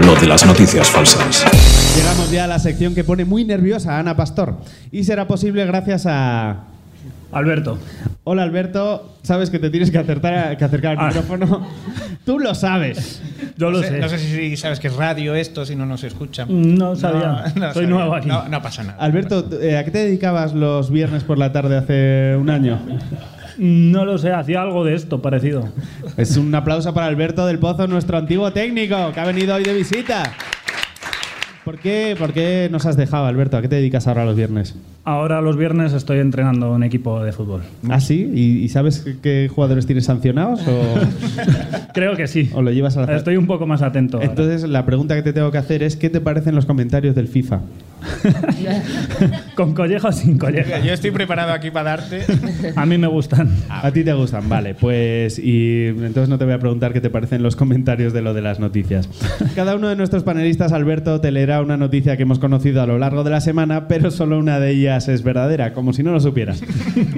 lo de las noticias falsas. Llegamos ya a la sección que pone muy nerviosa a Ana Pastor. Y será posible gracias a. Alberto. Hola Alberto, sabes que te tienes que, acertar, que acercar al Ah. micrófono. Tú lo sabes. Yo lo no sé, sé. no sé si sabes que es radio esto, si no nos escuchan. No sabía. Soy sabía. nuevo aquí. No, no pasa nada. Alberto, eh, ¿a qué te dedicabas los viernes por la tarde hace un año? No lo sé, hacía algo de esto parecido. Es un aplauso para Alberto del Pozo, nuestro antiguo técnico, que ha venido hoy de visita. ¿Por qué, ¿Por qué nos has dejado, Alberto? ¿A qué te dedicas ahora los viernes? Ahora los viernes estoy entrenando un equipo de fútbol. ¿Ah, sí? ¿Y, y sabes qué- jugadores tienes sancionados o, Creo que sí. o lo llevas a la Estoy un poco más atento. ahora. Entonces, la pregunta que te tengo que hacer es: ¿qué te parecen los comentarios del FIFA? ¿Con colleja o sin colleja? Yo estoy preparado aquí para darte. A mí me gustan. A ti te gustan, vale. Pues, y entonces no te voy a preguntar qué te parecen los comentarios de lo de las noticias. Cada uno de nuestros panelistas, Alberto, te leerá una noticia que hemos conocido a lo largo de la semana, pero solo una de ellas es verdadera, como si no lo supieras.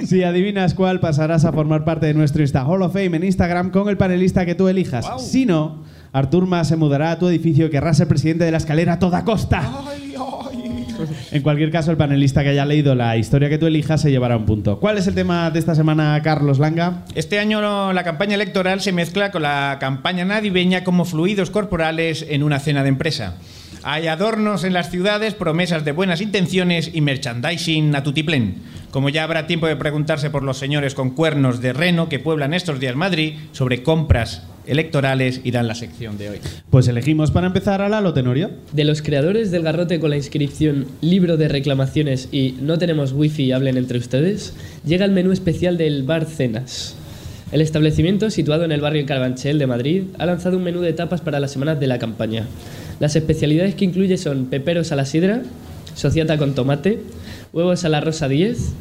Si adivinas cuál, pasarás a formar parte de nuestro Insta Hall of Fame en Instagram con el panelista que tú elijas. Si no, Artur Mas se mudará a tu edificio y querrás ser presidente de la escalera a toda costa. En cualquier caso, el panelista que haya leído la historia que tú elijas se llevará un punto. ¿Cuál es el tema de esta semana, Carlos Langa? Este año la campaña electoral se mezcla con la campaña navideña como fluidos corporales en una cena de empresa. Hay adornos en las ciudades, promesas de buenas intenciones y merchandising a tutiplén. Como ya habrá tiempo de preguntarse por los señores con cuernos de reno que pueblan estos días Madrid sobre compras electorales, irán la sección de hoy. Pues elegimos para empezar a Lalo Tenorio. De los creadores del garrote con la inscripción Libro de reclamaciones y No tenemos wifi, hablen entre ustedes, llega el menú especial del Bar Cenas. El establecimiento, situado en el barrio Carabanchel de Madrid, ha lanzado un menú de tapas para las semanas de la campaña. Las especialidades que incluye son peperos a la sidra, sociata con tomate, huevos a la rosa 10,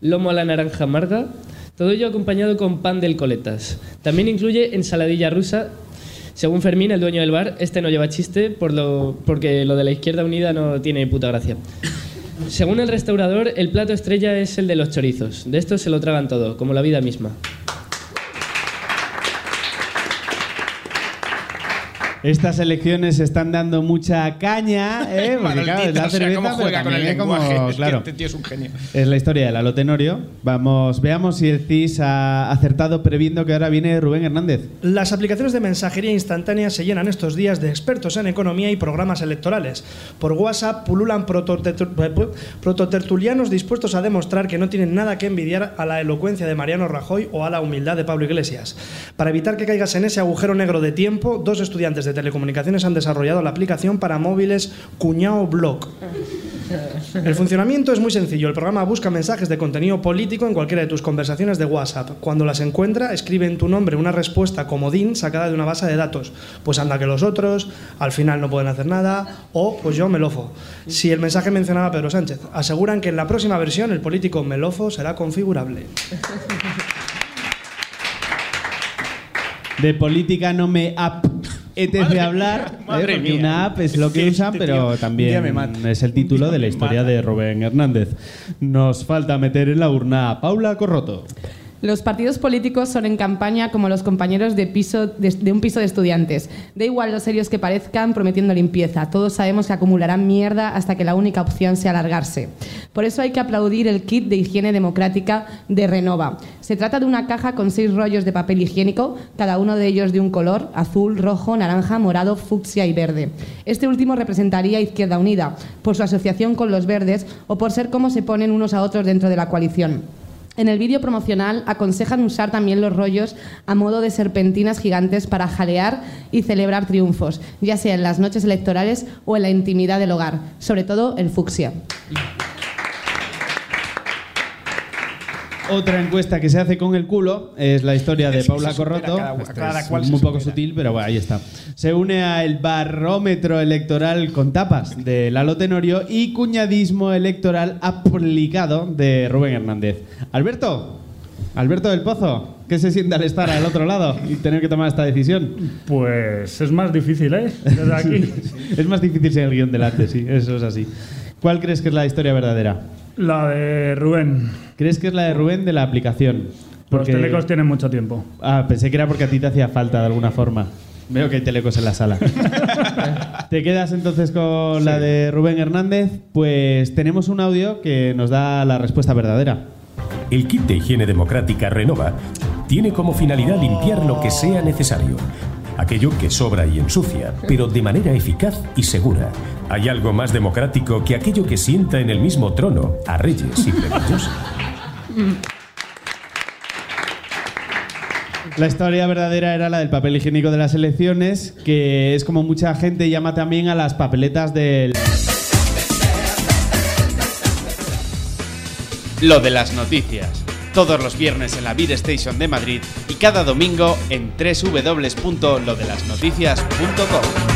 lomo a la naranja amarga, todo ello acompañado con pan del coletas. También incluye ensaladilla rusa. Según Fermín, el dueño del bar, este no lleva chiste porque lo de la izquierda unida no tiene puta gracia. Según el restaurador, el plato estrella es el de los chorizos. De estos se lo tragan todo, como la vida misma. Estas elecciones están dando mucha caña, ¿eh? Porque claro, la Maldita, o sea, cerveza, juega con el es como- lenguaje. Es que claro. este tío es un genio. Es la historia de Lalo Tenorio. Vamos, veamos si el CIS ha acertado previendo que ahora viene Rubén Hernández. Las aplicaciones de mensajería instantánea se llenan estos días de expertos en economía y programas electorales. Por WhatsApp pululan prototertu- prototertulianos dispuestos a demostrar que no tienen nada que envidiar a la elocuencia de Mariano Rajoy o a la humildad de Pablo Iglesias. Para evitar que caigas en ese agujero negro de tiempo, dos estudiantes de telecomunicaciones han desarrollado la aplicación para móviles Cuñao Blog. El funcionamiento es muy sencillo. El programa busca mensajes de contenido político en cualquiera de tus conversaciones de WhatsApp. Cuando las encuentra, escribe en tu nombre una respuesta comodín sacada de una base de datos. Pues anda que los otros, al final no pueden hacer nada, o pues yo melofo. Si el mensaje mencionaba a Pedro Sánchez, aseguran que en la próxima versión el político melofo será configurable. De política no me ap de hablar, ¿eh? madre porque mía. una app es lo que Es que usan, este pero también es el título de la historia de Rubén Hernández. Nos falta meter en la urna a Paula Corroto. Los partidos políticos son en campaña como los compañeros de, piso, de, un piso de estudiantes. Da igual lo serios que parezcan prometiendo limpieza. Todos sabemos que acumularán mierda hasta que la única opción sea alargarse. Por eso hay que aplaudir el kit de higiene democrática de Renova. Se trata de una caja con seis rollos de papel higiénico, cada uno de ellos de un color, azul, rojo, naranja, morado, fucsia y verde. Este último representaría a Izquierda Unida, por su asociación con los verdes o por ser como se ponen unos a otros dentro de la coalición. En el vídeo promocional aconsejan usar también los rollos a modo de serpentinas gigantes para jalear y celebrar triunfos, ya sea en las noches electorales o en la intimidad del hogar, sobre todo el fucsia. Otra encuesta que se hace con el culo es la historia de Paula Corroto. cada- Esto cada es cual se muy poco sutil, pero bueno, ahí está. Se une al barómetro electoral con tapas de Lalo Tenorio y cuñadismo electoral aplicado de Rubén Hernández. Alberto, Alberto del Pozo, ¿qué se siente al estar al otro lado y tener que tomar esta decisión? Pues es más difícil, ¿eh? Desde aquí. Es más difícil ser el guion delante, sí, eso es así. ¿Cuál crees que es la historia verdadera? La de Rubén. ¿Crees que es la de Rubén de la aplicación? Los telecos tienen mucho tiempo. Ah, pensé que era porque a ti te hacía falta de alguna forma. Veo que hay telecos en la sala. ¿Te quedas entonces con la de Rubén Hernández? Pues tenemos un audio que nos da la respuesta verdadera. El kit de higiene democrática Renova tiene como finalidad limpiar lo que sea necesario. Aquello que sobra y ensucia, pero de manera eficaz y segura. ¿Hay algo más democrático que aquello que sienta en el mismo trono a reyes y plebeyos? La historia verdadera era la del papel higiénico de las elecciones, que es como mucha gente llama también a las papeletas del... Lo de las noticias. Todos los viernes en la Beat Station de Madrid y cada domingo en www.lodelasnoticias.com.